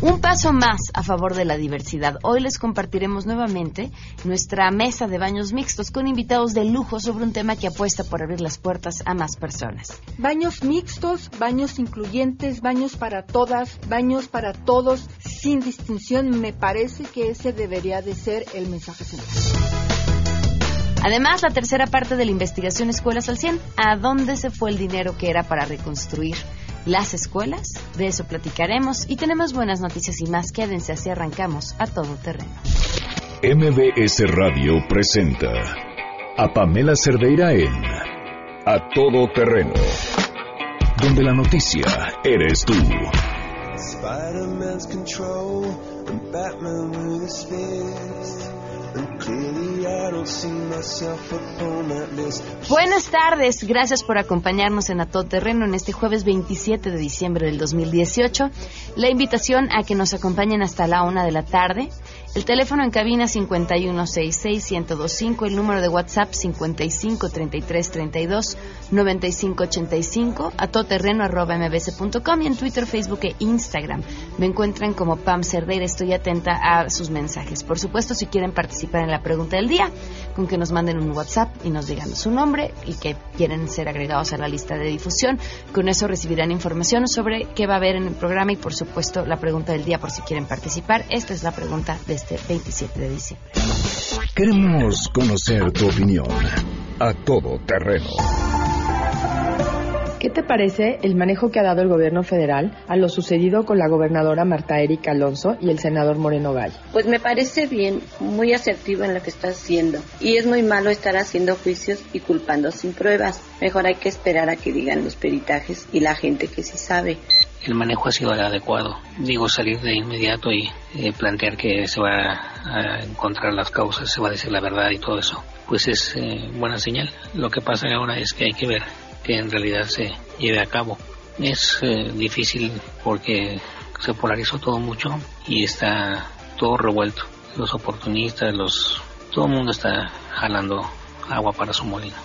Un paso más a favor de la diversidad. Hoy les compartiremos nuevamente nuestra mesa de baños mixtos con invitados de lujo sobre un tema que apuesta por abrir las puertas a más personas. Baños mixtos, baños incluyentes, baños para todas, baños para todos, sin distinción. Me parece que ese debería de ser el mensaje central. Además, la tercera parte de la investigación Escuelas al 100, ¿a dónde se fue el dinero que era para reconstruir las escuelas? De eso platicaremos y tenemos buenas noticias y más. Quédense así arrancamos a todo terreno. MBS Radio presenta a Pamela Cerdeira en A Todo Terreno, donde la noticia eres tú. Spider-Man's control and Batman with his fist. And clearly Buenas tardes, gracias por acompañarnos en A Todo Terreno en este jueves 27 de diciembre del 2018. La invitación a que nos acompañen hasta la una de la tarde. El teléfono en cabina 5166-1025, el número de WhatsApp 553332-9585, a todoterreno arroba y en Twitter, Facebook e Instagram. Me encuentran como Pam Cerdeira, estoy atenta a sus mensajes. Por supuesto, si quieren participar en la pregunta del día, con que nos manden un WhatsApp y nos digan su nombre y que quieren ser agregados a la lista de difusión. Con eso recibirán información sobre qué va a haber en el programa y, por supuesto, la pregunta del día por si quieren participar. Esta es la pregunta de este 27 de diciembre. Queremos conocer tu opinión. A Todo Terreno. ¿Qué te parece el manejo que ha dado el gobierno federal a lo sucedido con la gobernadora Marta Erika Alonso y el senador Moreno Gay? Pues me parece bien, muy asertivo en lo que está haciendo. Y es muy malo estar haciendo juicios y culpando sin pruebas. Mejor hay que esperar a que digan los peritajes y la gente que sí sabe. El manejo ha sido el adecuado. Digo, salir de inmediato y eh, plantear que se va a encontrar las causas, se va a decir la verdad y todo eso, pues es eh, buena señal. Lo que pasa ahora es que hay que ver que en realidad se lleve a cabo. Es eh, difícil porque se polarizó todo mucho y está todo revuelto. Los oportunistas, los todo el mundo está jalando agua para su molino.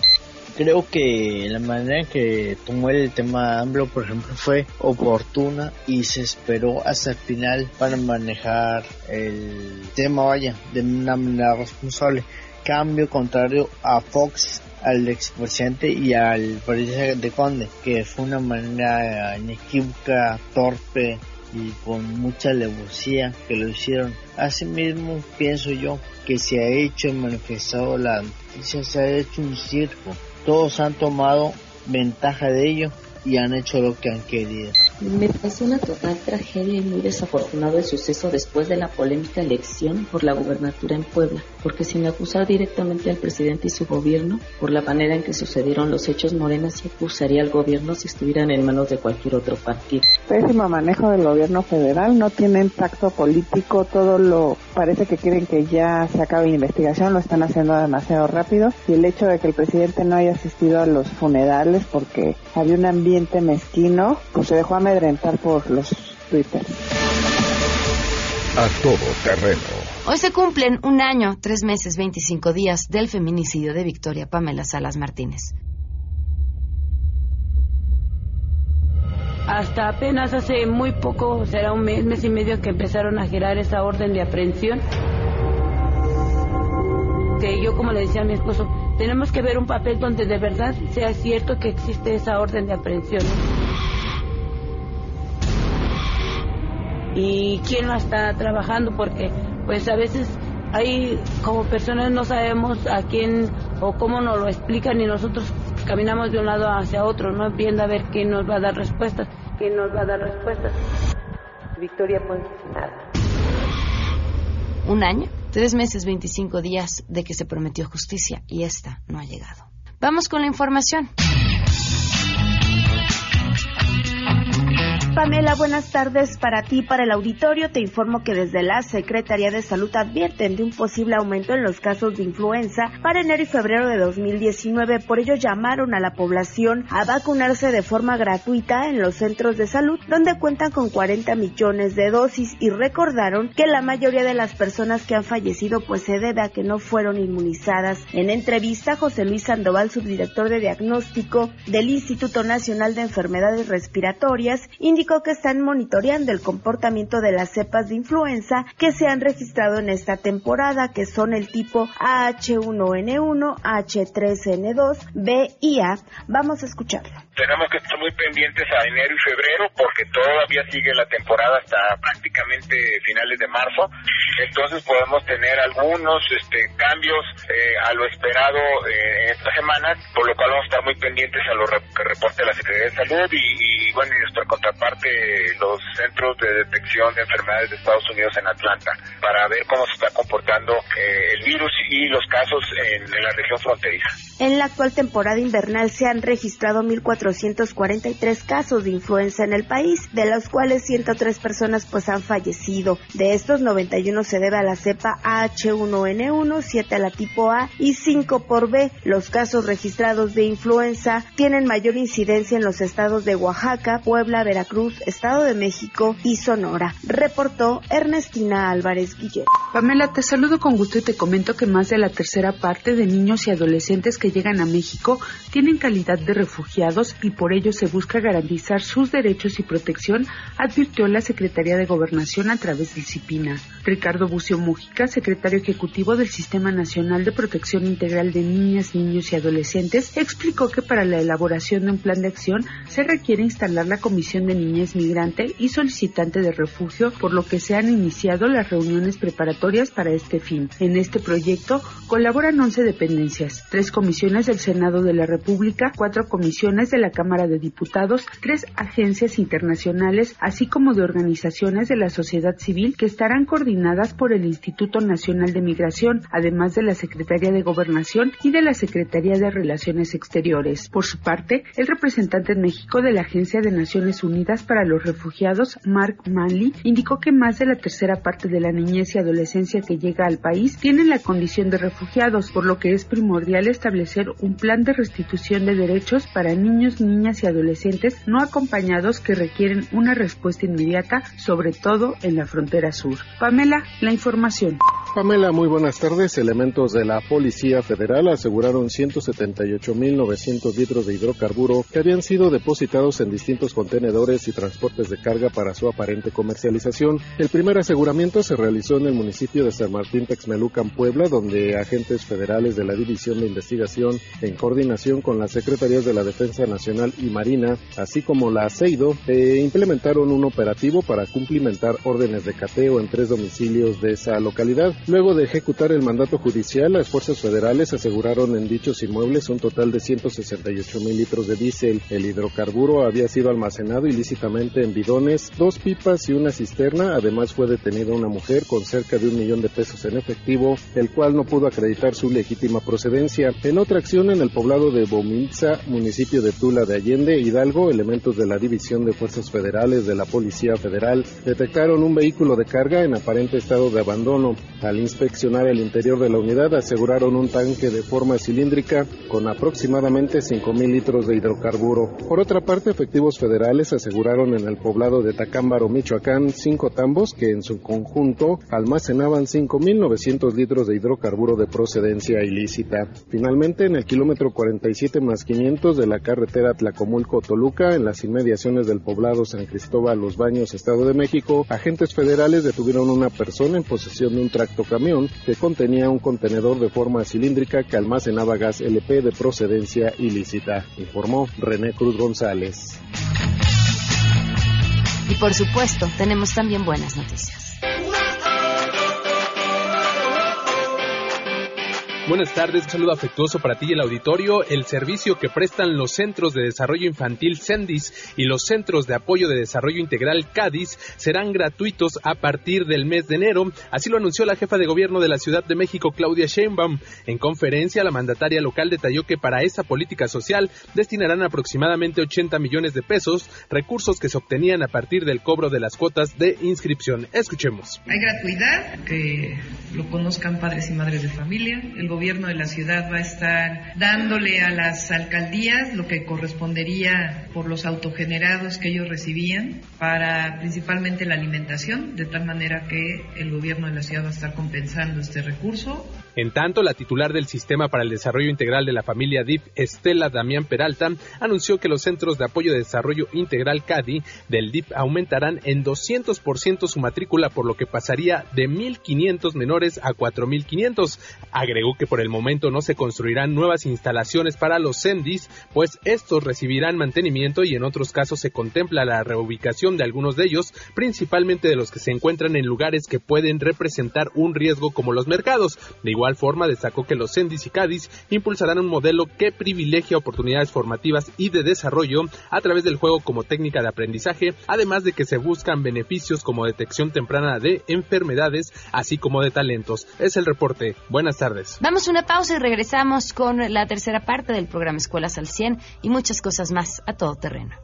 Creo que la manera que tomó el tema AMLO, por ejemplo, fue oportuna y se esperó hasta el final para manejar el tema, vaya, de una manera responsable. Cambio contrario a Fox, al expresidente y al presidente de Conde, que fue una manera inequívoca, torpe y con mucha alevosía que lo hicieron. Asimismo, pienso yo que se ha hecho y manifestado la noticia, se ha hecho un circo todos han tomado ventaja de ello y han hecho lo que han querido. Me parece una total tragedia y muy desafortunado el suceso después de la polémica elección por la gubernatura en Puebla, porque sin acusar directamente al presidente y su gobierno por la manera en que sucedieron los hechos, Morena sí acusaría al gobierno si estuvieran en manos de cualquier otro partido. Pésimo manejo del gobierno federal, no tiene impacto político, todo lo parece que quieren que ya se acabe la investigación, lo están haciendo demasiado rápido y el hecho de que el presidente no haya asistido a los funerales porque había un ambiente mezquino, pues se dejó amedrentar por los Twitter. A Todo Terreno. Hoy se cumplen un año, tres meses, 25 días del feminicidio de Victoria Pamela Salas Martínez. Hasta apenas hace muy poco, será un mes, mes y medio que empezaron a girar esa orden de aprehensión. Que yo, como le decía a mi esposo, tenemos que ver un papel donde de verdad sea cierto que existe esa orden de aprehensión. Y quién la está trabajando, porque pues a veces hay como personas no sabemos a quién o cómo nos lo explican y nosotros caminamos de un lado hacia otro, no viendo a ver quién nos va a dar respuestas, quién nos va a dar respuestas. Victoria Ponce, nada. Un año, tres meses, 25 días de que se prometió justicia y esta no ha llegado. Vamos con la información. Pamela, buenas tardes para ti, para el auditorio. Te informo que desde la Secretaría de Salud advierten de un posible aumento en los casos de influenza para enero y febrero de 2019. Por ello llamaron a la población a vacunarse de forma gratuita en los centros de salud, donde cuentan con 40 millones de dosis y recordaron que la mayoría de las personas que han fallecido pues se debe a que no fueron inmunizadas. En entrevista, José Luis Sandoval, subdirector de diagnóstico del Instituto Nacional de Enfermedades Respiratorias, indicó que están monitoreando el comportamiento de las cepas de influenza que se han registrado en esta temporada, que son el tipo H1N1, H3N2, B y A. Vamos a escucharlo. Tenemos que estar muy pendientes a enero y febrero porque todavía sigue la temporada hasta prácticamente finales de marzo. Entonces podemos tener algunos este, cambios eh, a lo esperado eh, estas semanas, por lo cual vamos a estar muy pendientes a lo que reporte la Secretaría de Salud y, y bueno, y nuestra contraparte, los Centros de Detección de Enfermedades de Estados Unidos en Atlanta, para ver cómo se está comportando eh, el virus y los casos en la región fronteriza. En la actual temporada invernal se han registrado 1.443 casos de influenza en el país, de los cuales 103 personas pues han fallecido. De estos, 91 se debe a la cepa H1N1, 7 a la tipo A y 5 por B. Los casos registrados de influenza tienen mayor incidencia en los estados de Oaxaca, Puebla, Veracruz, Estado de México y Sonora. Reportó Ernestina Álvarez Guillermo. Pamela, te saludo con gusto y te comento que más de la tercera parte de niños y adolescentes que llegan a México tienen calidad de refugiados y por ello se busca garantizar sus derechos y protección, advirtió la Secretaría de Gobernación a través del CIPINA. Ricardo Bucio Mújica, secretario ejecutivo del Sistema Nacional de Protección Integral de Niñas, Niños y Adolescentes, explicó que para la elaboración de un plan de acción se requiere instalar la Comisión de Niñez Migrante y Solicitante de Refugio, por lo que se han iniciado las reuniones preparatorias para este fin. En este proyecto colaboran 11 dependencias, tres comisiones del Senado de la República, cuatro comisiones de la Cámara de Diputados, tres agencias internacionales, así como de organizaciones de la sociedad civil que estarán coordinadas por el Instituto Nacional de Migración, además de la Secretaría de Gobernación y de la Secretaría de Relaciones Exteriores. Por su parte, el representante en México de la Agencia de Naciones Unidas para los Refugiados, Mark Manley, indicó que más de la tercera parte de la niñez y adolescencia que llega al país tienen la condición de refugiados, por lo que es primordial establecer un plan de restitución de derechos para niños, niñas y adolescentes no acompañados que requieren una respuesta inmediata, sobre todo en la frontera sur. Pamela, la información. Pamela, muy buenas tardes. Elementos de la Policía Federal aseguraron 178.900 litros de hidrocarburo que habían sido depositados en distintos contenedores y transportes de carga para su aparente comercialización. El primer aseguramiento se realizó en el municipio de San Martín Texmelucan, Puebla, donde agentes federales de la División de Investigación, en coordinación con las Secretarías de la Defensa Nacional y Marina, así como la ASEIDO, eh, implementaron un operativo para cumplimentar órdenes de cateo en tres domicilios de esa localidad. Luego de ejecutar el mandato judicial, las fuerzas federales aseguraron en dichos inmuebles un total de 168 mil litros de diésel. El hidrocarburo había sido almacenado ilícitamente en bidones, dos pipas y una cisterna. Además fue detenida una mujer con cerca de un millón de pesos en efectivo, el cual no pudo acreditar su legítima procedencia. En otra acción en el poblado de Bomitza, municipio de Tula de Allende, Hidalgo, elementos de la División de Fuerzas Federales de la Policía Federal detectaron un vehículo de carga en aparente estado de abandono. Inspeccionar el interior de la unidad aseguraron un tanque de forma cilíndrica con aproximadamente 5.000 litros de hidrocarburo. Por otra parte, efectivos federales aseguraron en el poblado de Tacámbaro, Michoacán, cinco tambos que en su conjunto almacenaban 5.900 litros de hidrocarburo de procedencia ilícita. Finalmente, en el kilómetro 47 más 500 de la carretera Tlacomulco-Toluca, en las inmediaciones del poblado San Cristóbal Los Baños, Estado de México, agentes federales detuvieron una persona en posesión de un tractocamión que contenía un contenedor de forma cilíndrica que almacenaba gas LP de procedencia ilícita, informó René Cruz González. Y por supuesto, tenemos también buenas noticias. Buenas tardes, un saludo afectuoso para ti y el auditorio. El servicio que prestan los Centros de Desarrollo Infantil CENDIS y los Centros de Apoyo de Desarrollo Integral CADIS serán gratuitos a partir del mes de enero. Así lo anunció la jefa de gobierno de la Ciudad de México, Claudia Sheinbaum. En conferencia, la mandataria local detalló que para esa política social destinarán aproximadamente 80 millones de pesos, recursos que se obtenían a partir del cobro de las cuotas de inscripción. Escuchemos. Hay gratuidad, que lo conozcan padres y madres de familia. Gobierno de la ciudad va a estar dándole a las alcaldías lo que correspondería por los autogenerados que ellos recibían para principalmente la alimentación, de tal manera que el gobierno de la ciudad va a estar compensando este recurso en tanto, la titular del Sistema para el Desarrollo Integral de la Familia DIF, Estela Damián Peralta, anunció que los Centros de Apoyo de Desarrollo Integral CADI del DIF aumentarán en 200% su matrícula, por lo que pasaría de 1.500 menores a 4.500. Agregó que por el momento no se construirán nuevas instalaciones para los CENDIS, pues estos recibirán mantenimiento y en otros casos se contempla la reubicación de algunos de ellos, principalmente de los que se encuentran en lugares que pueden representar un riesgo como los mercados. De igual forma, destacó que los CENDIS y CADIS impulsarán un modelo que privilegia oportunidades formativas y de desarrollo a través del juego como técnica de aprendizaje, además de que se buscan beneficios como detección temprana de enfermedades, así como de talentos. Es el reporte. Buenas tardes. Vamos una pausa y regresamos con la tercera parte del programa Escuelas al 100 y muchas cosas más a todo terreno.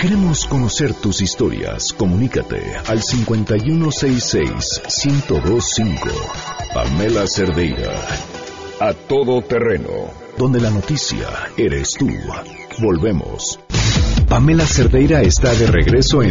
Queremos conocer tus historias. Comunícate al 5166-1025. Pamela Cerdeira. A todo terreno. Donde la noticia eres tú. Volvemos. Pamela Cerdeira está de regreso en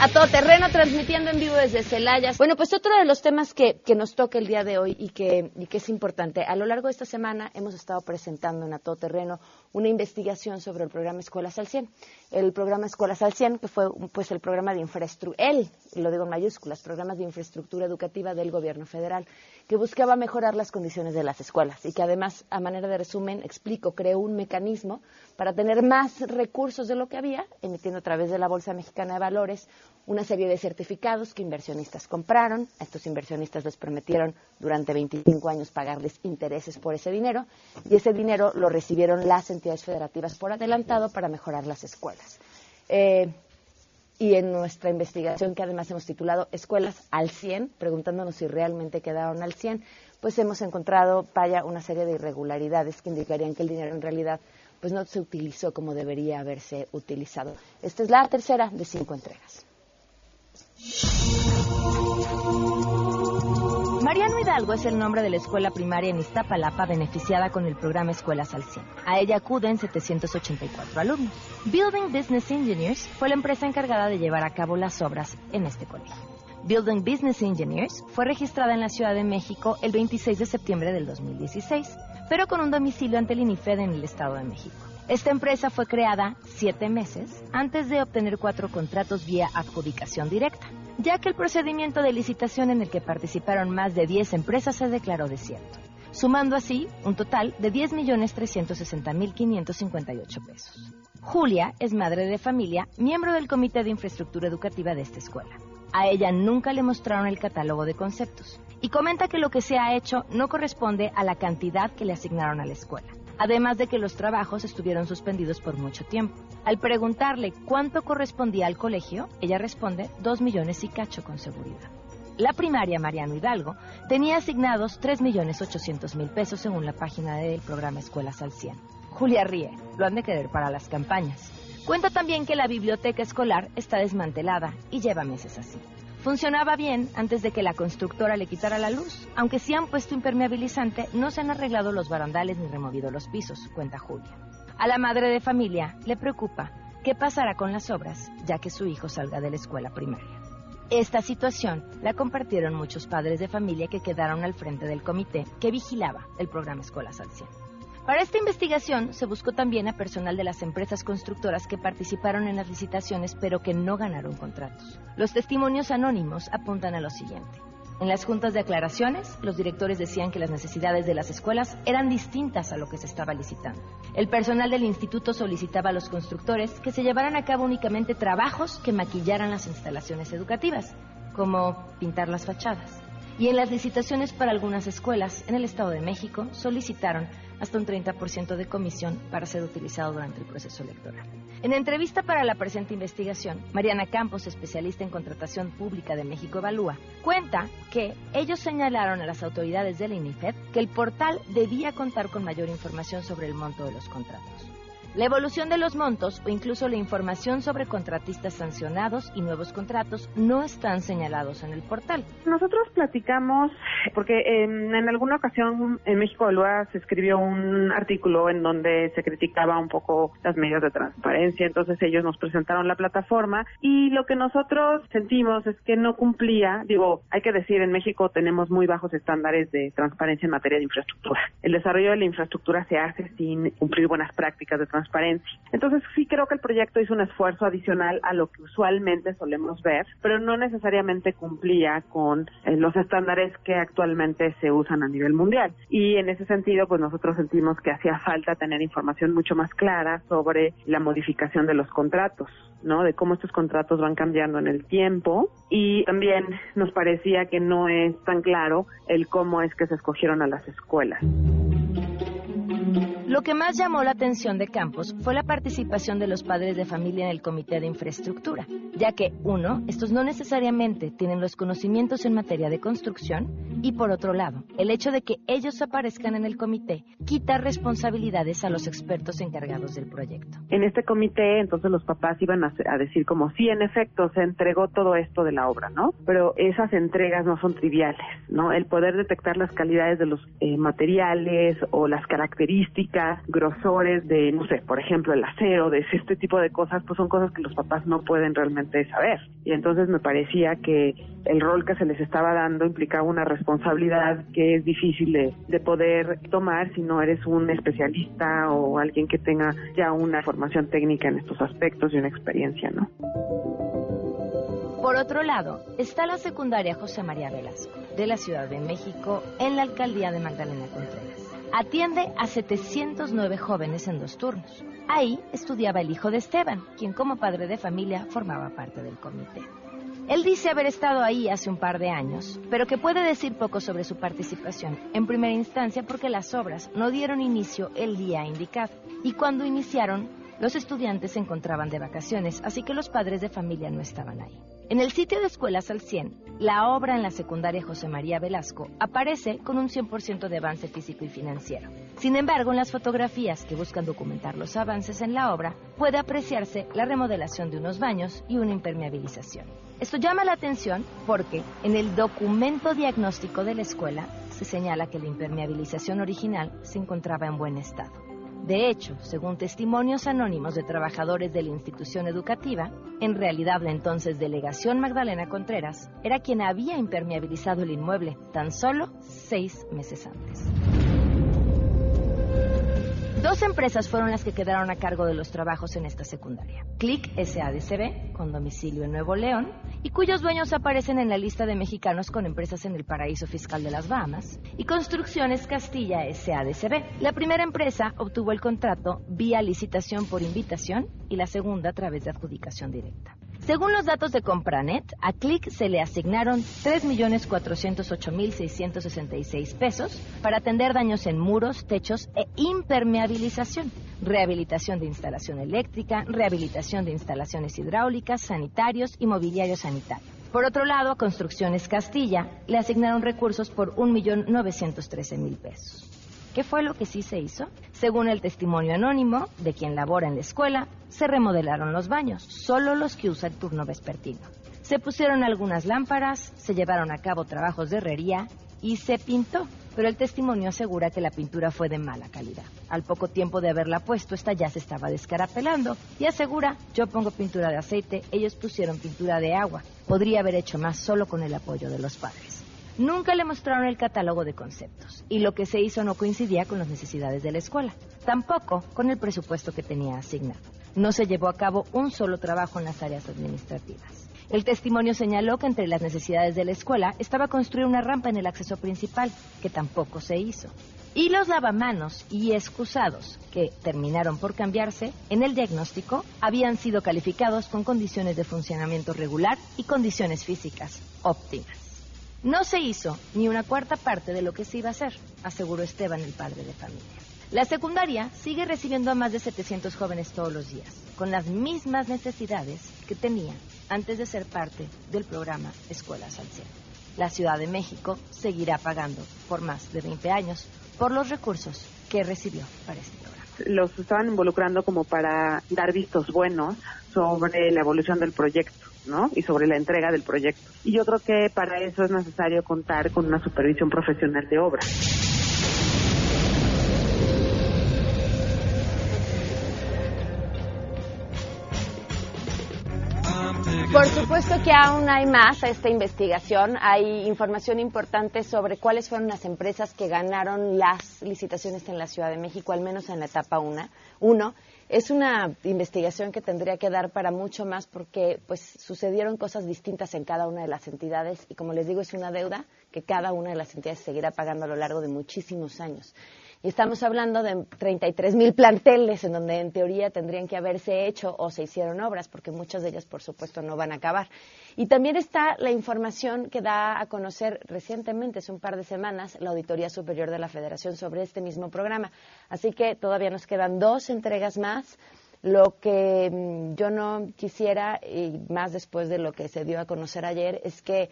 A todo terreno transmitiendo en vivo desde Celaya. Bueno, pues otro de los temas que, nos toca el día de hoy y que, y que es importante. A lo largo de esta semana hemos estado presentando en A Todo Terreno una investigación sobre el programa Escuelas al 100. El programa Escuelas al 100, que fue pues el programa de infraestructura, él, lo digo en mayúsculas, programas de infraestructura educativa del gobierno federal, que buscaba mejorar las condiciones de las escuelas y que además, a manera de resumen, explico, creó un mecanismo para tener más recursos de lo que había, emitiendo a través de la Bolsa Mexicana de Valores una serie de certificados que inversionistas compraron. A estos inversionistas les prometieron durante 25 años pagarles intereses por ese dinero y ese dinero lo recibieron las entidades federativas por adelantado para mejorar las escuelas. Eh, y en nuestra investigación, que además hemos titulado Escuelas al 100, preguntándonos si realmente quedaron al 100, pues hemos encontrado, vaya, una serie de irregularidades que indicarían que el dinero en realidad pues no se utilizó como debería haberse utilizado. Esta es la tercera de cinco entregas. Mariano Hidalgo es el nombre de la escuela primaria en Iztapalapa beneficiada con el programa Escuelas al 100. A ella acuden 784 alumnos. Building Business Engineers fue la empresa encargada de llevar a cabo las obras en este colegio. Building Business Engineers fue registrada en la Ciudad de México el 26 de septiembre del 2016 pero con un domicilio ante el INIFED en el Estado de México. Esta empresa fue creada siete meses antes de obtener cuatro contratos vía adjudicación directa, ya que el procedimiento de licitación en el que participaron más de 10 empresas se declaró desierto, sumando así un total de 10.360.558 pesos. Julia es madre de familia, miembro del Comité de Infraestructura Educativa de esta escuela. A ella nunca le mostraron el catálogo de conceptos, y comenta que lo que se ha hecho no corresponde a la cantidad que le asignaron a la escuela, además de que los trabajos estuvieron suspendidos por mucho tiempo. Al preguntarle cuánto correspondía al colegio, ella responde dos millones y cacho con seguridad. La primaria Mariano Hidalgo tenía asignados 3 millones 800 mil pesos según la página del programa Escuelas al 100. Julia ríe, lo han de querer para las campañas. Cuenta también que la biblioteca escolar está desmantelada y lleva meses así. Funcionaba bien antes de que la constructora le quitara la luz. Aunque sí han puesto impermeabilizante, no se han arreglado los barandales ni removido los pisos, cuenta Julia. A la madre de familia le preocupa qué pasará con las obras, ya que su hijo salga de la escuela primaria. Esta situación la compartieron muchos padres de familia que quedaron al frente del comité que vigilaba el programa Escuelas al 100. Para esta investigación se buscó también a personal de las empresas constructoras que participaron en las licitaciones pero que no ganaron contratos. Los testimonios anónimos apuntan a lo siguiente. En las juntas de aclaraciones, los directores decían que las necesidades de las escuelas eran distintas a lo que se estaba licitando. El personal del instituto solicitaba a los constructores que se llevaran a cabo únicamente trabajos que maquillaran las instalaciones educativas, como pintar las fachadas. Y en las licitaciones para algunas escuelas en el Estado de México solicitaron hasta un 30% de comisión para ser utilizado durante el proceso electoral. En entrevista para la presente investigación, Mariana Campos, especialista en contratación pública de México Evalúa, cuenta que ellos señalaron a las autoridades de la INIFED que el portal debía contar con mayor información sobre el monto de los contratos. La evolución de los montos o incluso la información sobre contratistas sancionados y nuevos contratos no están señalados en el portal. Nosotros platicamos, porque en, en alguna ocasión en México Evalúa se escribió un artículo en donde se criticaba un poco las medidas de transparencia, entonces ellos nos presentaron la plataforma y lo que nosotros sentimos es que no cumplía, digo, hay que decir, en México tenemos muy bajos estándares de transparencia en materia de infraestructura. El desarrollo de la infraestructura se hace sin cumplir buenas prácticas de transparencia entonces sí creo que el proyecto hizo un esfuerzo adicional a lo que usualmente solemos ver, pero no necesariamente cumplía con eh, los estándares que actualmente se usan a nivel mundial. Y en ese sentido, pues nosotros sentimos que hacía falta tener información mucho más clara sobre la modificación de los contratos. ¿no? De cómo estos contratos van cambiando en el tiempo y también nos parecía que no es tan claro el cómo es que se escogieron a las escuelas. Lo que más llamó la atención de Campos fue la participación de los padres de familia en el Comité de Infraestructura, ya que, uno, estos no necesariamente tienen los conocimientos en materia de construcción, y por otro lado, el hecho de que ellos aparezcan en el comité quita responsabilidades a los expertos encargados del proyecto. En este comité, entonces los papás iban a, decir como, sí, en efecto, se entregó todo esto de la obra, ¿no? Pero esas entregas no son triviales, ¿no? El poder detectar las calidades de los eh, materiales o las características grosores de, no sé, por ejemplo, el acero, de este tipo de cosas, pues son cosas que los papás no pueden realmente saber. Y entonces me parecía que el rol que se les estaba dando implicaba una responsabilidad que es difícil de, de poder tomar si no eres un especialista o alguien que tenga ya una formación técnica en estos aspectos y una experiencia, ¿no? Por otro lado, está la secundaria José María Velasco, de la Ciudad de México, en la alcaldía de Magdalena Contreras. Atiende a 709 jóvenes en dos turnos. Ahí estudiaba el hijo de Esteban, quien como padre de familia formaba parte del comité. Él dice haber estado ahí hace un par de años, pero que puede decir poco sobre su participación, en primera instancia porque las obras no dieron inicio el día indicado, y cuando iniciaron, los estudiantes se encontraban de vacaciones, así que los padres de familia no estaban ahí. En el sitio de Escuelas al 100, la obra en la secundaria José María Velasco aparece con un 100% de avance físico y financiero. Sin embargo, en las fotografías que buscan documentar los avances en la obra, puede apreciarse la remodelación de unos baños y una impermeabilización. Esto llama la atención porque en el documento diagnóstico de la escuela se señala que la impermeabilización original se encontraba en buen estado. De hecho, según testimonios anónimos de trabajadores de la institución educativa, en realidad la entonces delegación Magdalena Contreras era quien había impermeabilizado el inmueble tan solo seis meses antes. Dos empresas fueron las que quedaron a cargo de los trabajos en esta secundaria. Click SADCB, con domicilio en Nuevo León, y cuyos dueños aparecen en la lista de mexicanos con empresas en el paraíso fiscal de las Bahamas, y Construcciones Castilla SADCB. La primera empresa obtuvo el contrato vía licitación por invitación y la segunda a través de adjudicación directa. Según los datos de Compranet, a Click se le asignaron 3.408.666 pesos para atender daños en muros, techos e impermeabilización, rehabilitación de instalación eléctrica, rehabilitación de instalaciones hidráulicas, sanitarios y mobiliario sanitario. Por otro lado, a Construcciones Castilla le asignaron recursos por 1.913.000 pesos. ¿Qué fue lo que sí se hizo? Según el testimonio anónimo de quien labora en la escuela, se remodelaron los baños, solo los que usa el turno vespertino. Se pusieron algunas lámparas, se llevaron a cabo trabajos de herrería y se pintó, pero el testimonio asegura que la pintura fue de mala calidad. Al poco tiempo de haberla puesto, esta ya se estaba descarapelando y asegura, yo pongo pintura de aceite, ellos pusieron pintura de agua. Podría haber hecho más solo con el apoyo de los padres. Nunca le mostraron el catálogo de conceptos y lo que se hizo no coincidía con las necesidades de la escuela, tampoco con el presupuesto que tenía asignado. No se llevó a cabo un solo trabajo en las áreas administrativas. El testimonio señaló que entre las necesidades de la escuela estaba construir una rampa en el acceso principal, que tampoco se hizo. Y los lavamanos y excusados, que terminaron por cambiarse, en el diagnóstico habían sido calificados con condiciones de funcionamiento regular y condiciones físicas óptimas. No se hizo ni una cuarta parte de lo que se iba a hacer, aseguró Esteban, el padre de familia. La secundaria sigue recibiendo a más de 700 jóvenes todos los días, con las mismas necesidades que tenía antes de ser parte del programa Escuelas al Cielo. La Ciudad de México seguirá pagando por más de 20 años por los recursos que recibió para este programa. Los estaban involucrando como para dar vistos buenos sobre la evolución del proyecto. ¿No? Y sobre la entrega del proyecto. Y yo creo que para eso es necesario contar con una supervisión profesional de obra. Por supuesto que aún hay más a esta investigación. Hay información importante sobre cuáles fueron las empresas que ganaron las licitaciones en la Ciudad de México, al menos en la etapa 1. Es una investigación que tendría que dar para mucho más porque pues sucedieron cosas distintas en cada una de las entidades y como les digo es una deuda que cada una de las entidades seguirá pagando a lo largo de muchísimos años. Y estamos hablando de 33 mil planteles en donde en teoría tendrían que haberse hecho o se hicieron obras, porque muchas de ellas, por supuesto, no van a acabar. Y también está la información que da a conocer recientemente, hace un par de semanas, la Auditoría Superior de la Federación sobre este mismo programa. Así que todavía nos quedan dos entregas más. Lo que mm, yo no quisiera, y más después de lo que se dio a conocer ayer, es que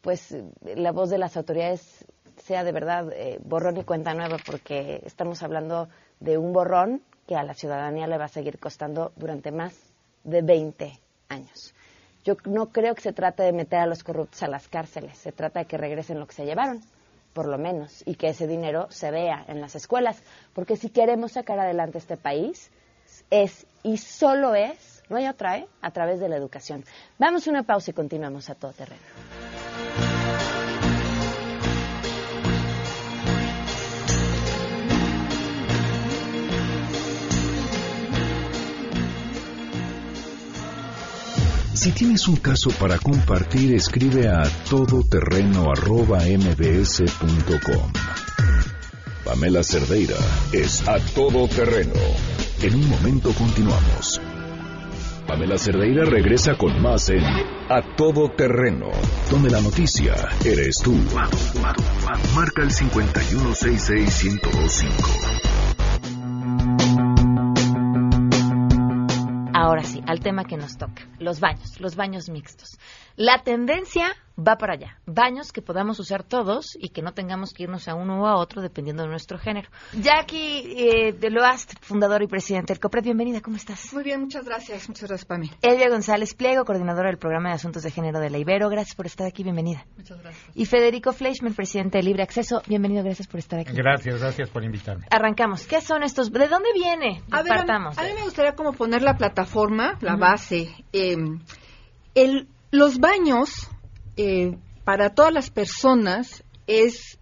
pues la voz de las autoridades sea de verdad eh, borrón y cuenta nueva, porque estamos hablando de un borrón que a la ciudadanía le va a seguir costando durante más de 20 años. Yo no creo que se trate de meter a los corruptos a las cárceles, se trata de que regresen lo que se llevaron, por lo menos, y que ese dinero se vea en las escuelas, porque si queremos sacar adelante este país, es y solo es, no hay otra, ¿eh? a través de la educación. Vamos a una pausa y continuamos a todo terreno. Si tienes un caso para compartir, escribe a todoterreno.mbs.com. Pamela Cerdeira es a todoterreno. En un momento continuamos. Pamela Cerdeira regresa con más en A Todo Terreno, donde la noticia eres tú. Marca el 5166125. Ahora sí, al tema que nos toca, los baños, los baños mixtos. La tendencia va para allá. Baños que podamos usar todos y que no tengamos que irnos a uno o a otro dependiendo de nuestro género. Jackie eh, de Loast, fundador y presidente del COPRED, bienvenida, ¿cómo estás? Muy bien, muchas gracias, muchas gracias, Pami. Elvia González Pliego, coordinadora del programa de asuntos de género de la Ibero, gracias por estar aquí, bienvenida. Muchas gracias. Y Federico Fleischmann, presidente de Libre Acceso, bienvenido, gracias por estar aquí. Gracias, gracias por invitarme. Arrancamos, ¿qué son estos? ¿De dónde viene? A ver, Partamos. A, mí me gustaría como poner la plataforma, la base. Eh, el, los baños eh, para todas las personas es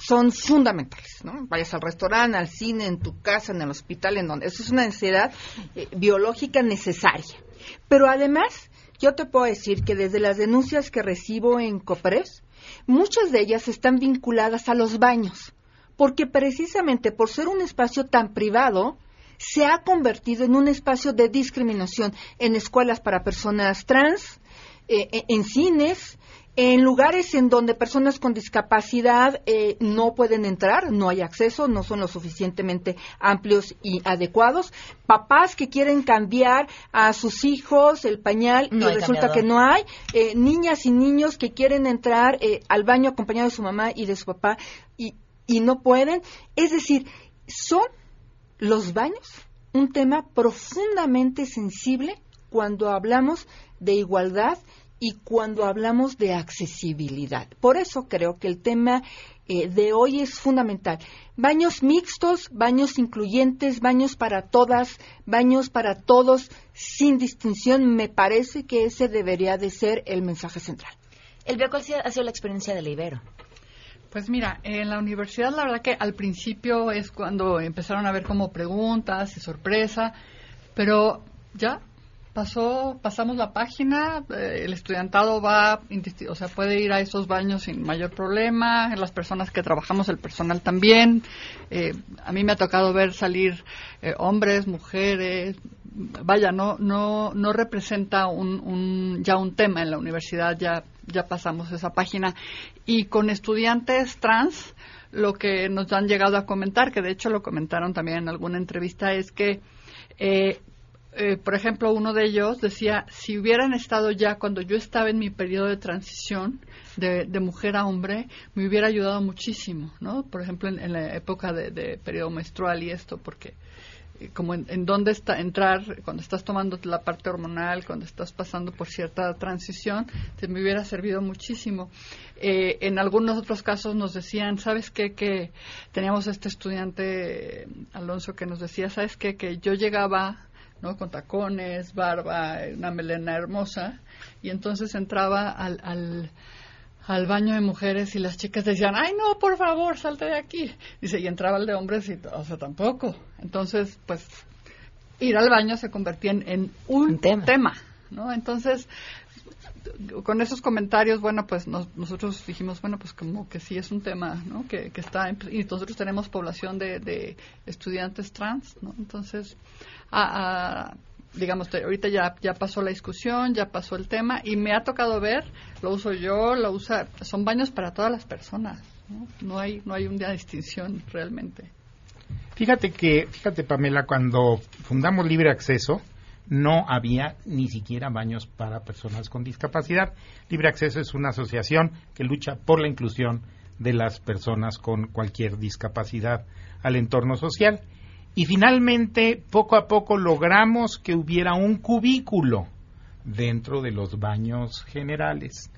son fundamentales, ¿no? Vayas al restaurante, al cine, en tu casa, en el hospital, en donde. Eso es una necesidad eh, biológica necesaria. Pero además, yo te puedo decir que desde las denuncias que recibo en COPRES, muchas de ellas están vinculadas a los baños, porque precisamente por ser un espacio tan privado, se ha convertido en un espacio de discriminación en escuelas para personas trans, eh, en cines, en lugares en donde personas con discapacidad eh, no pueden entrar, no hay acceso, no son lo suficientemente amplios y adecuados. Papás que quieren cambiar a sus hijos el pañal No y resulta cambiador. que no hay. Eh, niñas y niños que quieren entrar eh, al baño acompañado de su mamá y de su papá y, y no pueden. Es decir, son los baños un tema profundamente sensible cuando hablamos de igualdad y cuando hablamos de accesibilidad. Por eso creo que el tema eh, de hoy es fundamental. Baños mixtos, baños incluyentes, baños para todas, baños para todos, sin distinción. Me parece que ese debería de ser el mensaje central. El ¿cuál ha sido la experiencia de la Ibero? Pues mira, en la universidad la verdad que al principio es cuando empezaron a ver como preguntas y sorpresa, pero ya pasó, pasamos la página, eh, el estudiantado va, o sea, puede ir a esos baños sin mayor problema, las personas que trabajamos, el personal también. Eh, a mí me ha tocado ver salir eh, hombres, mujeres, vaya, no, no, no representa un, un, ya un tema en la universidad, ya, ya pasamos esa página. Y con estudiantes trans, lo que nos han llegado a comentar, que de hecho lo comentaron también en alguna entrevista, es que eh, eh, por ejemplo, uno de ellos decía, si hubieran estado ya cuando yo estaba en mi periodo de transición de, mujer a hombre, me hubiera ayudado muchísimo, ¿no? Por ejemplo, en, la época de, periodo menstrual y esto, porque eh, como en, dónde está entrar cuando estás tomando la parte hormonal, cuando estás pasando por cierta transición, te me hubiera servido muchísimo. Eh, en algunos otros casos nos decían, ¿sabes qué? Que teníamos este estudiante, Alonso, que nos decía, ¿sabes qué? Que yo llegaba ¿no? Con tacones, barba, una melena hermosa. Y entonces entraba al, al, al, baño de mujeres y las chicas decían, ay, no, por favor, salte de aquí. Dice, y entraba el de hombres y, o sea, tampoco. Entonces, pues, ir al baño se convertía en, un, tema. ¿no? Entonces, con esos comentarios, bueno, pues nosotros dijimos, bueno, pues como que sí es un tema, ¿no? Que, está, y nosotros tenemos población de, de estudiantes trans, ¿no? Entonces, a, digamos, ahorita ya, ya pasó la discusión, ya pasó el tema y me ha tocado ver, lo uso yo, lo usa, son baños para todas las personas, ¿no? No hay, no hay una distinción realmente. Fíjate que, fíjate Pamela, cuando fundamos Libre Acceso, no había ni siquiera baños para personas con discapacidad. Libre Acceso es una asociación que lucha por la inclusión de las personas con cualquier discapacidad al entorno social. Y finalmente, poco a poco logramos que hubiera un cubículo dentro de los baños generales.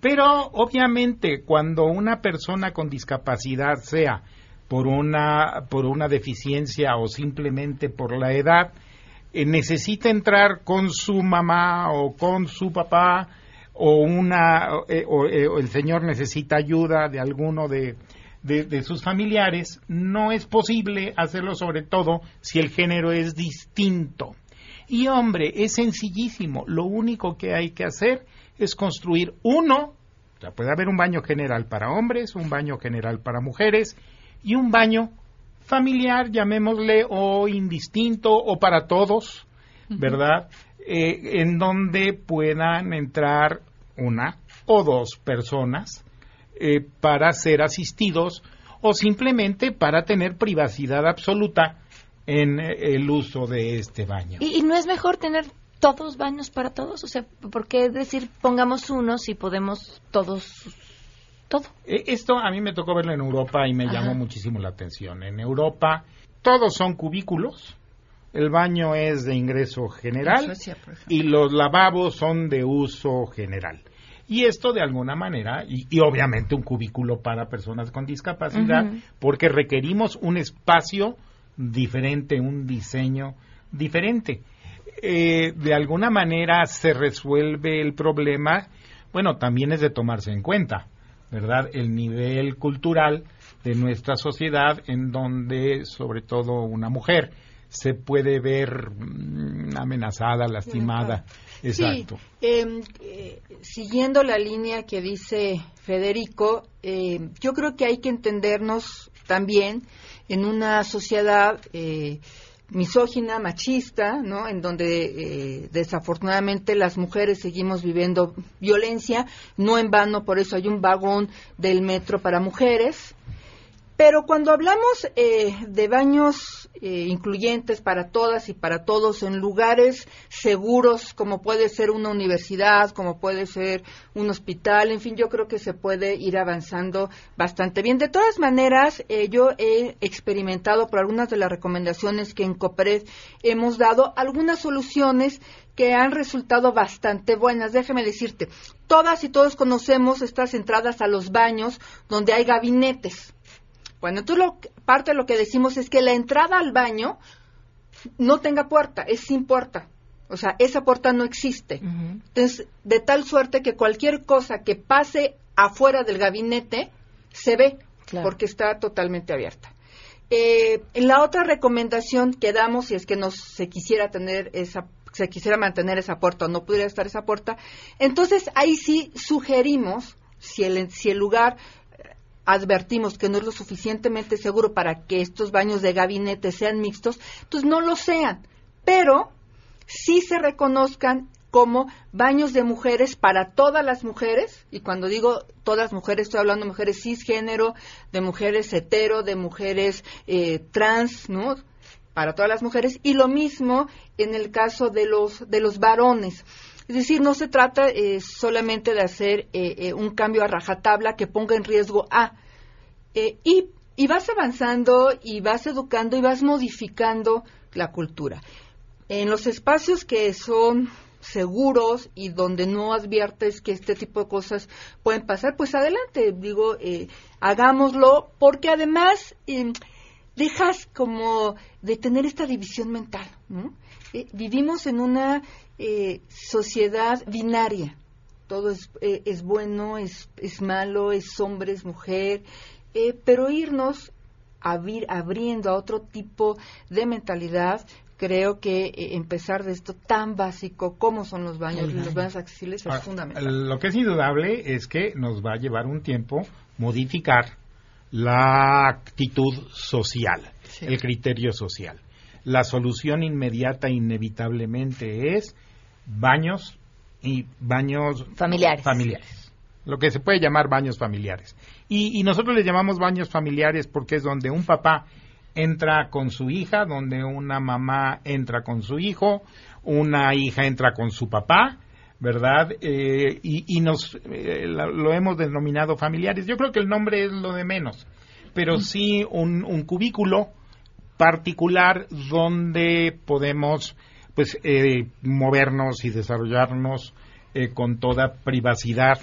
Pero obviamente cuando una persona con discapacidad, sea por una, por una deficiencia o simplemente por la edad, eh, necesita entrar con su mamá o con su papá o una eh, o, eh, o, el señor necesita ayuda de alguno de, de, sus familiares, no es posible hacerlo sobre todo si el género es distinto. Y hombre, es sencillísimo, lo único que hay que hacer es construir uno, ya puede haber un baño general para hombres, un baño general para mujeres y un baño familiar, llamémosle, o indistinto, o para todos, ¿verdad? Eh, en donde puedan entrar una o dos personas eh, para ser asistidos o simplemente para tener privacidad absoluta en eh, el uso de este baño. ¿Y, no es mejor tener todos baños para todos? O sea, ¿por qué decir pongamos uno si podemos todos todo? E, esto a mí me tocó verlo en Europa y me llamó muchísimo la atención. En Europa todos son cubículos, el baño es de ingreso general y los lavabos son de uso general. Y esto de alguna manera, y, obviamente un cubículo para personas con discapacidad, porque requerimos un espacio diferente, un diseño diferente. Eh, de alguna manera se resuelve el problema, bueno, también es de tomarse en cuenta, ¿verdad? El nivel cultural de nuestra sociedad en donde sobre todo una mujer se puede ver mm, amenazada, lastimada. Exacto. Em, eh, siguiendo la línea que dice Federico, eh, yo creo que hay que entendernos también en una sociedad eh, misógina, machista, ¿no? En donde desafortunadamente las mujeres seguimos viviendo violencia, no en vano, por eso hay un vagón del metro para mujeres. Pero cuando hablamos eh, de baños eh, incluyentes para todas y para todos en lugares seguros, como puede ser una universidad, como puede ser un hospital, en fin, yo creo que se puede ir avanzando bastante bien. De todas maneras, eh, yo he experimentado por algunas de las recomendaciones que en COPRED hemos dado algunas soluciones que han resultado bastante buenas. Déjeme decirte, todas y todos conocemos estas entradas a los baños donde hay gabinetes bueno, tú lo, parte de lo que decimos es que la entrada al baño no tenga puerta, es sin puerta. O sea, esa puerta no existe. Entonces, de tal suerte que cualquier cosa que pase afuera del gabinete se ve porque está totalmente abierta. Eh, la otra recomendación que damos, si es que no se quisiera tener esa se quisiera mantener esa puerta o no pudiera estar esa puerta, entonces ahí sí sugerimos, si el, si el lugar advertimos que no es lo suficientemente seguro para que estos baños de gabinete sean mixtos, entonces no lo sean, pero sí se reconozcan como baños de mujeres para todas las mujeres, y cuando digo todas las mujeres estoy hablando de mujeres cisgénero, de mujeres hetero, de mujeres eh, trans, ¿no? Para todas las mujeres, y lo mismo en el caso de los, de los varones. Es decir, no se trata eh, solamente de hacer eh, un cambio a rajatabla que ponga en riesgo a. y, y vas avanzando y vas educando y vas modificando la cultura. En los espacios que son seguros y donde no adviertes que este tipo de cosas pueden pasar, pues adelante, digo, eh, hagámoslo, porque además eh, dejas como de tener esta división mental, ¿no? Eh, vivimos en una sociedad binaria, todo es, es bueno, es, es malo, es hombre, es mujer, pero irnos abriendo a otro tipo de mentalidad creo que eh, empezar de esto tan básico como son los baños y los baños accesibles es ah, fundamental. Lo que es indudable es que nos va a llevar un tiempo modificar la actitud social, el criterio social. La solución inmediata inevitablemente es baños y baños familiares. familiares. Lo que se puede llamar baños familiares. Y, y nosotros le llamamos baños familiares porque es donde un papá entra con su hija, donde una mamá entra con su hijo, una hija entra con su papá, ¿verdad? Eh, y, nos eh, lo hemos denominado familiares. Yo creo que el nombre es lo de menos, pero sí un, un cubículo particular donde podemos pues eh, movernos y desarrollarnos con toda privacidad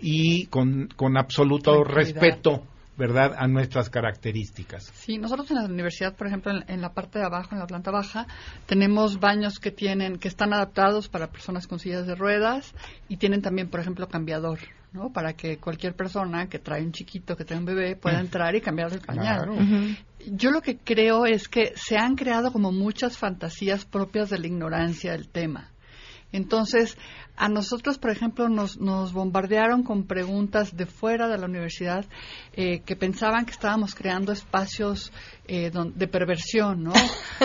y con, con absoluto respeto ¿verdad?, a nuestras características. Sí, nosotros en la universidad, por ejemplo, en, la parte de abajo, en la planta baja, tenemos baños que tienen, que están adaptados para personas con sillas de ruedas y tienen también, por ejemplo, cambiador, ¿no? Para que cualquier persona que trae un chiquito, que trae un bebé, pueda mm. entrar y cambiar el pañal. Yo lo que creo es que se han creado como muchas fantasías propias de la ignorancia del tema. Entonces, a nosotros, por ejemplo, nos, nos bombardearon con preguntas de fuera de la universidad eh, que pensaban que estábamos creando espacios eh, de perversión, ¿no?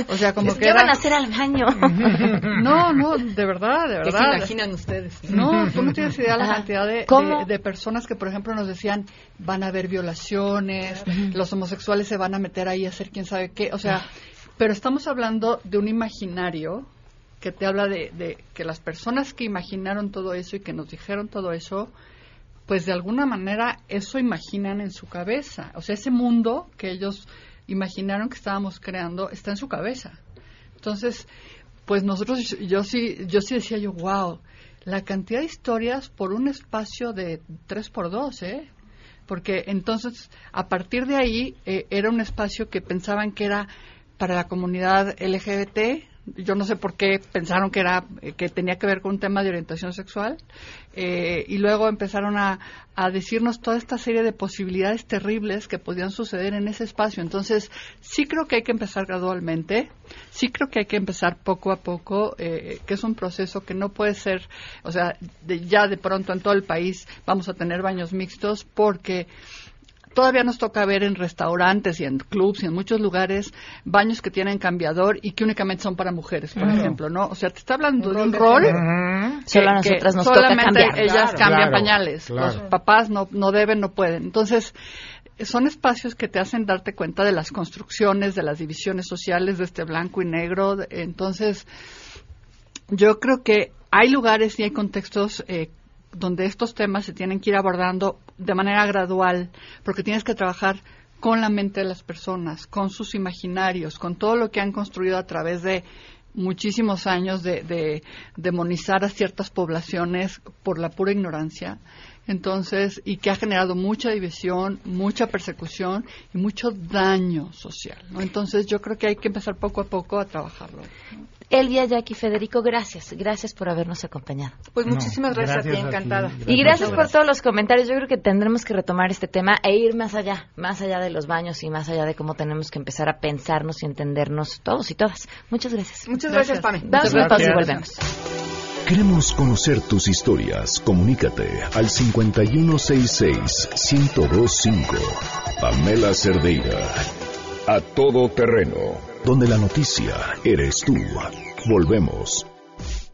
O sea, como que. ¿Qué van a hacer al baño? no, no, de verdad, de verdad. ¿Qué se imaginan ustedes? No, tú no tienes idea de la cantidad de, de, personas que, por ejemplo, nos decían van a haber violaciones, los homosexuales se van a meter ahí a hacer quién sabe qué. O sea, pero estamos hablando de un imaginario que te habla de, que las personas que imaginaron todo eso y que nos dijeron todo eso, pues de alguna manera eso imaginan en su cabeza. O sea, ese mundo que ellos imaginaron que estábamos creando está en su cabeza. Entonces, pues nosotros, yo sí, yo sí decía yo, wow, la cantidad de historias por un espacio de tres por dos, ¿eh? Porque entonces, a partir de ahí, eh, era un espacio que pensaban que era para la comunidad LGBT, yo no sé por qué pensaron que era que tenía que ver con un tema de orientación sexual eh, y luego empezaron a, a, decirnos toda esta serie de posibilidades terribles que podían suceder en ese espacio. Entonces sí creo que hay que empezar gradualmente sí creo que hay que empezar poco a poco eh, que es un proceso que no puede ser o sea ya de pronto en todo el país vamos a tener baños mixtos porque Todavía nos toca ver en restaurantes y en clubs y en muchos lugares baños que tienen cambiador y que únicamente son para mujeres, por ejemplo, ¿no? O sea, te está hablando de un rol Solo a nosotras nos solamente toca cambiar. ellas cambian pañales. Los papás no, no deben, no pueden. Entonces, son espacios que te hacen darte cuenta de las construcciones, de las divisiones sociales, de este blanco y negro. Entonces, yo creo que hay lugares y hay contextos eh, donde estos temas se tienen que ir abordando de manera gradual, porque tienes que trabajar con la mente de las personas, con sus imaginarios, con todo lo que han construido a través de muchísimos años de, demonizar a ciertas poblaciones por la pura ignorancia. Entonces, y que ha generado mucha división, mucha persecución y mucho daño social. Entonces, yo creo que hay que empezar poco a poco a trabajarlo. Elvia, Jackie, Federico, gracias. Gracias por habernos acompañado. Pues muchísimas gracias, a ti, encantada. Y gracias por todos los comentarios. Yo creo que tendremos que retomar este tema e ir más allá, más allá de los baños y más allá de cómo tenemos que empezar a pensarnos y entendernos todos y todas. Muchas gracias. Muchas gracias, Pame. Vamos a pausa y volvemos. Queremos conocer tus historias. Comunícate al 5166-1025. Pamela Cerdeira. A todo terreno. Donde la noticia eres tú. Volvemos.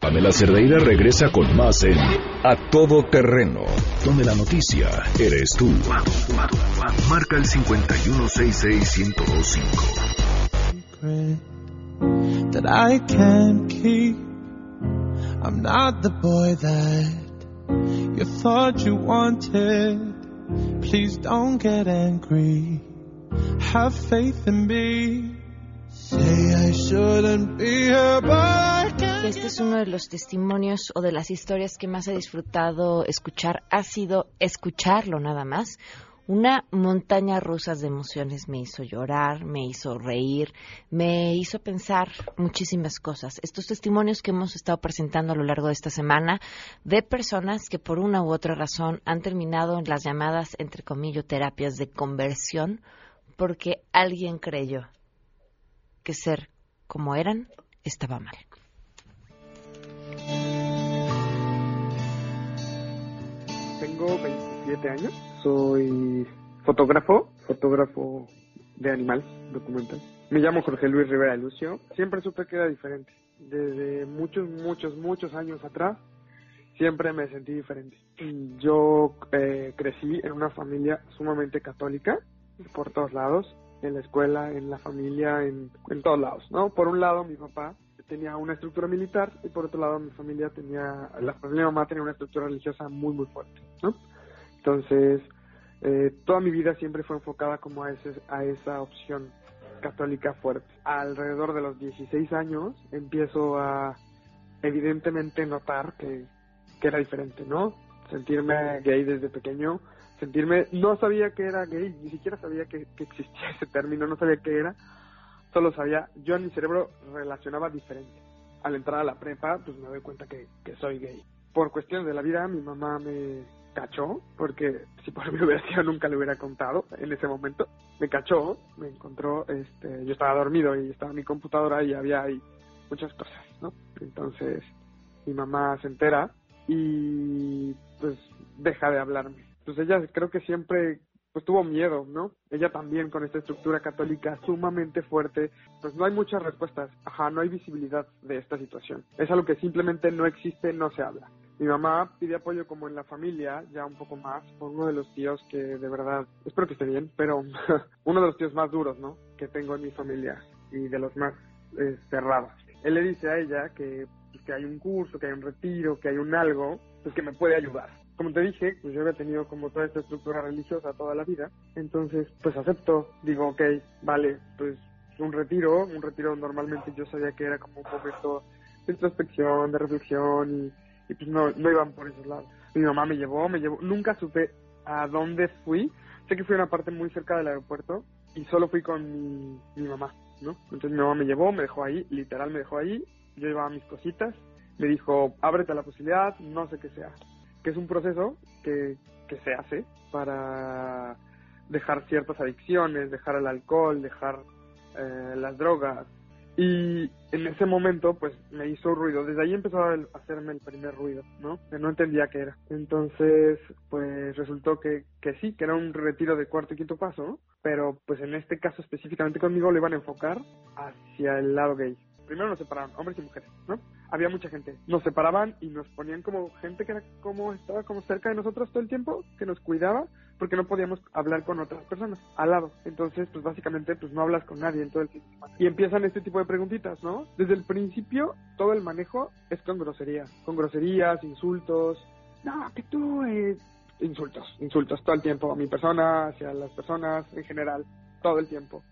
Pamela Cerdeira regresa con más en A Todo Terreno, donde la noticia eres tú. Marca el 5166125. that I can't keep. I'm not the boy that you thought you wanted. Please don't get angry. Have faith in me. Este es uno de los testimonios o de las historias que más he disfrutado escuchar. Ha sido escucharlo nada más. Una montaña rusa de emociones me hizo llorar, me hizo reír, me hizo pensar muchísimas cosas. Estos testimonios que hemos estado presentando a lo largo de esta semana de personas que por una u otra razón han terminado en las llamadas, entre comillas, terapias de conversión porque alguien creyó que ser como eran estaba mal. Tengo 27 años, soy fotógrafo, fotógrafo de animales, documental. Me llamo Jorge Luis Rivera Lucio. Siempre supe que era diferente. Desde muchos, muchos, muchos años atrás, siempre me sentí diferente. Yo eh, crecí en una familia sumamente católica, por todos lados, en la escuela, en la familia, en, en todos lados, ¿no? Por un lado, mi papá tenía una estructura militar y por otro lado mi familia tenía, la familia mamá tenía una estructura religiosa muy muy fuerte, ¿no? Entonces, eh, toda mi vida siempre fue enfocada como a, ese, a esa opción católica fuerte. Alrededor de los 16 años empiezo a evidentemente notar que, que era diferente, ¿no? Sentirme gay desde pequeño, sentirme, no sabía que era gay, ni siquiera sabía que, que existía ese término, no sabía qué era, solo sabía, yo en mi cerebro relacionaba diferente. Al entrar a la prepa, pues me doy cuenta que, que soy gay. Por cuestiones de la vida, mi mamá me cachó, porque si por mí hubiera sido nunca le hubiera contado en ese momento. Me cachó, me encontró, este, yo estaba dormido y estaba en mi computadora y había ahí muchas cosas, ¿no? Entonces mi mamá se entera y pues deja de hablarme. Pues ella creo que siempre pues tuvo miedo, ¿no? Ella también con esta estructura católica sumamente fuerte, pues no hay muchas respuestas, ajá, no hay visibilidad de esta situación. Es algo que simplemente no existe, no se habla. Mi mamá pide apoyo como en la familia, ya un poco más, por uno de los tíos que de verdad, espero que esté bien, pero uno de los tíos más duros, ¿no? Que tengo en mi familia y de los más eh, cerrados. Él le dice a ella que, pues, que hay un curso, que hay un retiro, que hay un algo, pues que me puede ayudar como te dije, pues yo había tenido como toda esta estructura religiosa toda la vida, entonces pues acepto, digo, ok, vale, pues un retiro, un retiro normalmente yo sabía que era como un momento de introspección, de reflexión y, y pues no, no iban por esos lados. Mi mamá me llevó, me llevó, nunca supe a dónde fui, sé que fui a una parte muy cerca del aeropuerto y solo fui con mi, mi mamá, ¿no? Entonces mi mamá me llevó, me dejó ahí, literal me dejó ahí, yo llevaba mis cositas, me dijo, ábrete a la posibilidad, no sé qué sea que es un proceso que, que se hace para dejar ciertas adicciones, dejar el alcohol, dejar eh, las drogas. Y en ese momento, pues me hizo ruido. Desde ahí empezó a hacerme el primer ruido, ¿no? Que no entendía qué era. Entonces, pues resultó que, que sí, que era un retiro de cuarto y quinto paso, ¿no? Pero, pues en este caso específicamente conmigo lo iban a enfocar hacia el lado gay. Primero nos separaron, hombres y mujeres, ¿no? Había mucha gente. Nos separaban y nos ponían como gente que era como estaba como cerca de nosotros todo el tiempo, que nos cuidaba, porque no podíamos hablar con otras personas al lado. Entonces, pues básicamente, pues no hablas con nadie en todo el tiempo. Y empiezan este tipo de preguntitas, ¿no? Desde el principio, todo el manejo es con groserías, con groserías, insultos. No, que tú, eh, insultos, insultos todo el tiempo a mi persona, hacia las personas en general, todo el tiempo.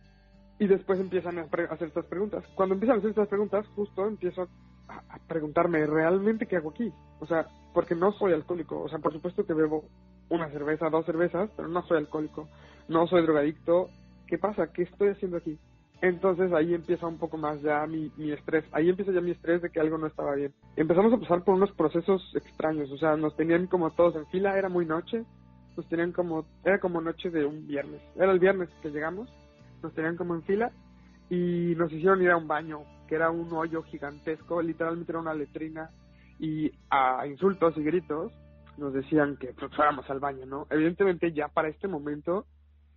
Y después empiezan a hacer estas preguntas. Cuando empiezan a hacer estas preguntas, justo empiezo a, preguntarme realmente qué hago aquí. O sea, porque no soy alcohólico. O sea, por supuesto que bebo una cerveza, dos cervezas, pero no soy alcohólico, no soy drogadicto. ¿Qué pasa? ¿Qué estoy haciendo aquí? Entonces ahí empieza un poco más ya mi, mi estrés. Ahí empieza ya mi estrés de que algo no estaba bien. Empezamos a pasar por unos procesos extraños. O sea, nos tenían como todos en fila. Era muy noche. Nos tenían como, era como noche de un viernes. Era el viernes que llegamos. Nos tenían como en fila. Y nos hicieron ir a un baño, que era un hoyo gigantesco. Literalmente era una letrina. Y a insultos y gritos nos decían que pues, fuéramos al baño, ¿no? Evidentemente ya para este momento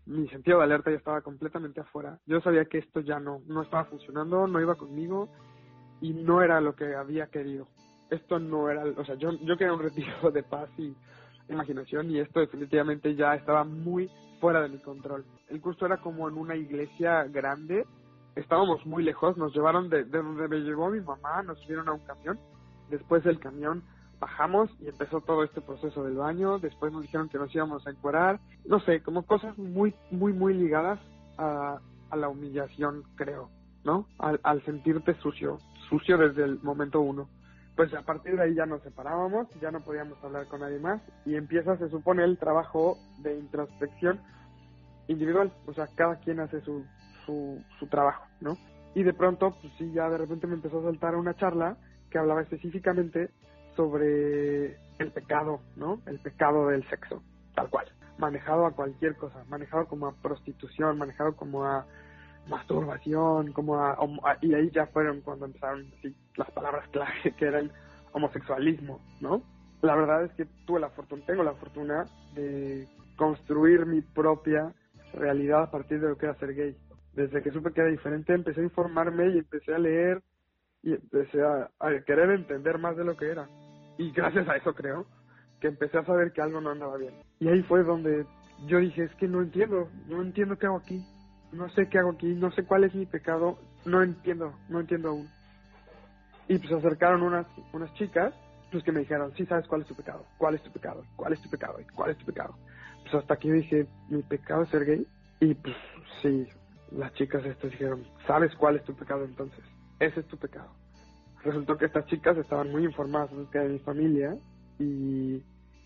mi sentido de alerta ya estaba completamente afuera. Yo sabía que esto ya no, no estaba funcionando, no iba conmigo y no era lo que había querido. Esto no era, o sea, yo, yo quería un retiro de paz y imaginación y esto definitivamente ya estaba muy fuera de mi control. El curso era como en una iglesia grande, estábamos muy lejos, nos llevaron de, de donde me llevó mi mamá, nos subieron a un camión, después del camión bajamos y empezó todo este proceso del baño, después nos dijeron que nos íbamos a encuerar, no sé, como cosas muy, muy, muy ligadas a, a la humillación, creo, ¿no? Al, al sentirte sucio, sucio desde el momento uno. Pues a partir de ahí ya nos separábamos, ya no podíamos hablar con nadie más y empieza, se supone, el trabajo de introspección individual, o sea, cada quien hace su, su, su trabajo, ¿no? Y de pronto, pues sí, ya de repente me empezó a saltar una charla que hablaba específicamente sobre el pecado, ¿no? El pecado del sexo, tal cual. Manejado a cualquier cosa, manejado como a prostitución, manejado como a masturbación, como a, y ahí ya fueron cuando empezaron sí, las palabras clave que eran homosexualismo, ¿no? La verdad es que tuve la fortuna, tengo la fortuna de construir mi propia realidad a partir de lo que era ser gay. Desde que supe que era diferente, empecé a informarme y empecé a leer y empecé a, a querer entender más de lo que era y gracias a eso creo que empecé a saber que algo no andaba bien. Y ahí fue donde yo dije, es que no entiendo, no entiendo qué hago aquí, no sé qué hago aquí, no sé cuál es mi pecado, no entiendo, no entiendo aún. Y pues se acercaron unas, unas chicas, pues que me dijeron, sí sabes cuál es tu pecado, cuál es tu pecado, cuál es tu pecado, cuál es tu pecado. Pues hasta aquí dije, mi pecado es ser gay. Y pues sí, las chicas estas dijeron, ¿sabes cuál es tu pecado entonces? Ese es tu pecado resultó que estas chicas estaban muy informadas acerca de mi familia y,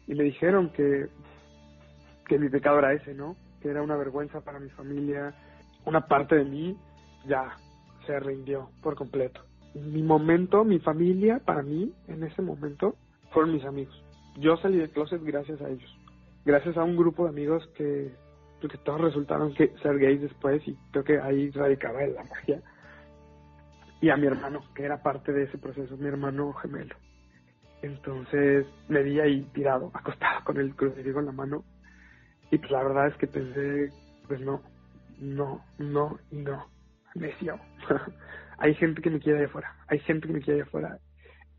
y me dijeron que, que mi pecado era ese, ¿no? Que era una vergüenza para mi familia. Una parte de mí ya se rindió por completo. Mi momento, mi familia, para mí, en ese momento, fueron mis amigos. Yo salí del closet gracias a ellos. Gracias a un grupo de amigos que, que todos resultaron que ser gays después y creo que ahí radicaba la magia y a mi hermano, que era parte de ese proceso, mi hermano gemelo. Entonces me vi ahí tirado, acostado con el crucifijo en la mano. Y pues la verdad es que pensé, pues no, no, no no. Necio. hay gente que me quiere de afuera, hay gente que me quiere de afuera.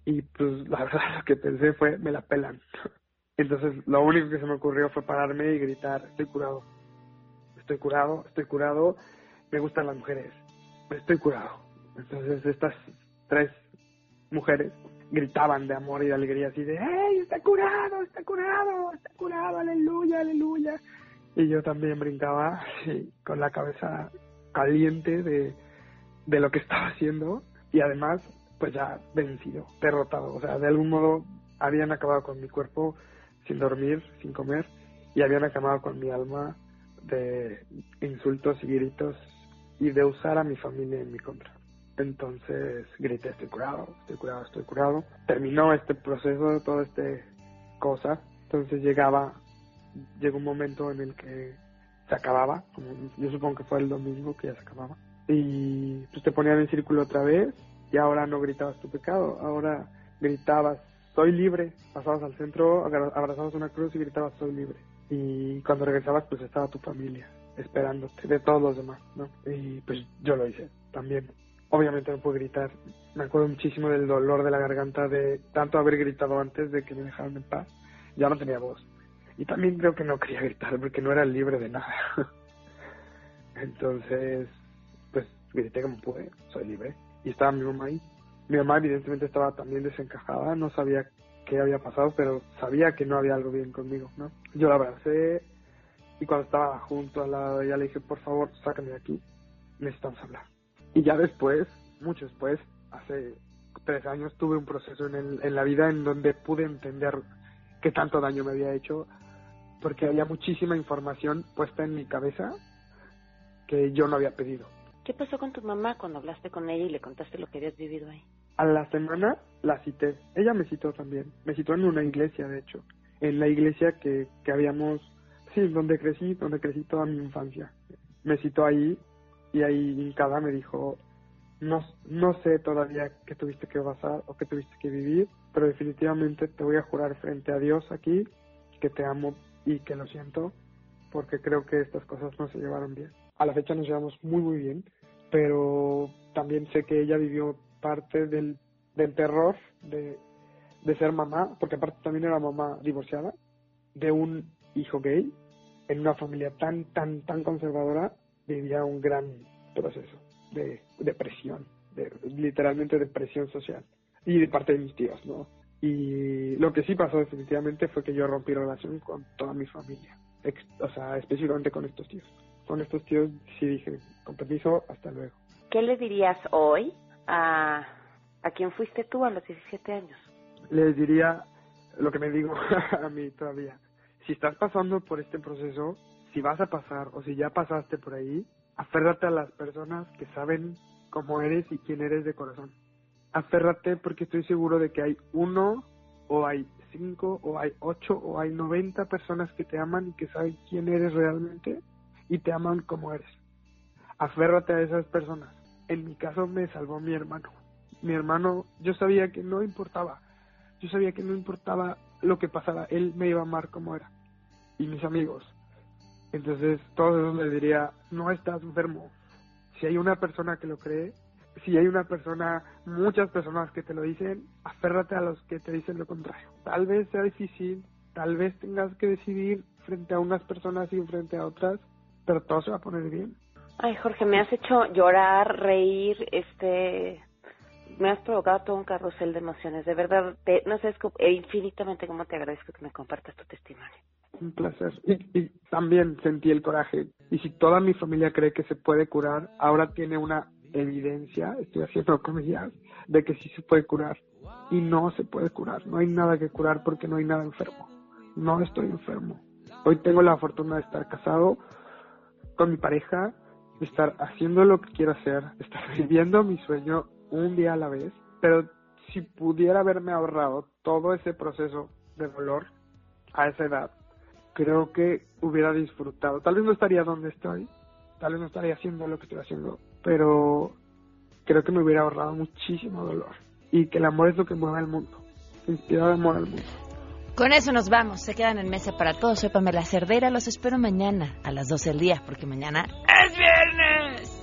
Y pues la verdad lo que pensé fue, me la pelan. Entonces lo único que se me ocurrió fue pararme y gritar, estoy curado. Estoy curado, estoy curado, me gustan las mujeres, estoy curado entonces estas tres mujeres gritaban de amor y de alegría así de ¡Hey, está curado, está curado, está curado, aleluya, aleluya! Y yo también brincaba con la cabeza caliente de, de lo que estaba haciendo y además pues ya vencido, derrotado. O sea, de algún modo habían acabado con mi cuerpo sin dormir, sin comer y habían acabado con mi alma de insultos y gritos y de usar a mi familia en mi contra. Entonces grité, estoy curado, estoy curado, estoy curado. Terminó este proceso, toda esta cosa. Entonces llegaba, llegó un momento en el que se acababa, yo supongo que fue el domingo que ya se acababa. Y pues te ponían en círculo otra vez y ahora no gritabas tu pecado, ahora gritabas, soy libre. Pasabas al centro, abrazabas una cruz y gritabas, soy libre. Y cuando regresabas pues estaba tu familia esperándote, de todos los demás, ¿no? Y pues yo lo hice también obviamente no pude gritar. Me acuerdo muchísimo del dolor de la garganta de tanto haber gritado antes de que me dejaran en paz. Ya no tenía voz. Y también creo que no quería gritar porque no era libre de nada. Entonces, pues grité como pude, soy libre. Y estaba mi mamá ahí. Mi mamá evidentemente estaba también desencajada, no sabía qué había pasado, pero sabía que no había algo bien conmigo, ¿no? Yo la abracé y cuando estaba junto lado de ella le dije, por favor, sácame de aquí, necesitamos hablar. Y ya después, mucho después, hace tres años, tuve un proceso en, el, en la vida en donde pude entender qué tanto daño me había hecho porque había muchísima información puesta en mi cabeza que yo no había pedido. ¿Qué pasó con tu mamá cuando hablaste con ella y le contaste lo que habías vivido ahí? A la semana la cité. Ella me citó también. Me citó en una iglesia, de hecho. En la iglesia que, que habíamos, sí, donde crecí, donde crecí toda mi infancia. Me citó ahí y ahí cada me dijo, no, no sé todavía qué tuviste que pasar o qué tuviste que vivir, pero definitivamente te voy a jurar frente a Dios aquí que te amo y que lo siento porque creo que estas cosas no se llevaron bien. A la fecha nos llevamos muy muy bien, pero también sé que ella vivió parte del, del terror de, de ser mamá, porque aparte también era mamá divorciada, de un hijo gay, en una familia tan, tan, tan conservadora, vivía un gran proceso de depresión, de, literalmente depresión social, y de parte de mis tíos, ¿no? Y lo que sí pasó definitivamente fue que yo rompí relación con toda mi familia, o sea, específicamente con estos tíos. Con estos tíos sí dije, con permiso, hasta luego. ¿Qué le dirías hoy a, a quien fuiste tú a los 17 años? Les diría lo que me digo a mí todavía. Si estás pasando por este proceso, si vas a pasar o si ya pasaste por ahí, aférrate a las personas que saben cómo eres y quién eres de corazón. Aférrate porque estoy seguro de que hay uno o hay cinco o hay ocho o hay noventa personas que te aman y que saben quién eres realmente y te aman como eres. Aférrate a esas personas. En mi caso me salvó mi hermano. Mi hermano, yo sabía que no importaba. Yo sabía que no importaba lo que pasara, él me iba a amar como era. Y mis amigos. Entonces, todos eso les diría, no estás enfermo. Si hay una persona que lo cree, si hay una persona, muchas personas que te lo dicen, aférrate a los que te dicen lo contrario. Tal vez sea difícil, tal vez tengas que decidir frente a unas personas y frente a otras, pero todo se va a poner bien. Ay, Jorge, me has hecho llorar, reír, este, me has provocado todo un carrusel de emociones. De verdad, te, no sé, e infinitamente cómo te agradezco que me compartas tu testimonio. Un placer. Y, y, también sentí el coraje. Y si toda mi familia cree que se puede curar, ahora tiene una evidencia, estoy haciendo comillas, de que sí se puede curar. Y no se puede curar. No hay nada que curar porque no hay nada enfermo. No estoy enfermo. Hoy tengo la fortuna de estar casado con mi pareja, estar haciendo lo que quiero hacer, estar viviendo mi sueño un día a la vez, pero si pudiera haberme ahorrado todo ese proceso de dolor a esa edad, creo que hubiera disfrutado. Tal vez no estaría donde estoy, tal vez no estaría haciendo lo que estoy haciendo, pero creo que me hubiera ahorrado muchísimo dolor. Y que el amor es lo que mueve al mundo. Inspirar amor al mundo. Con eso nos vamos. Se quedan en mesa para todos. Soy Pamela Cerdera. Los espero mañana a las 12 del día, porque mañana es viernes.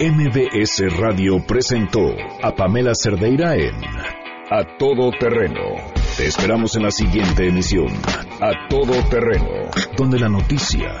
MBS Radio presentó a Pamela Cerdeira en A Todo Terreno. Te esperamos en la siguiente emisión, A Todo Terreno, donde la noticia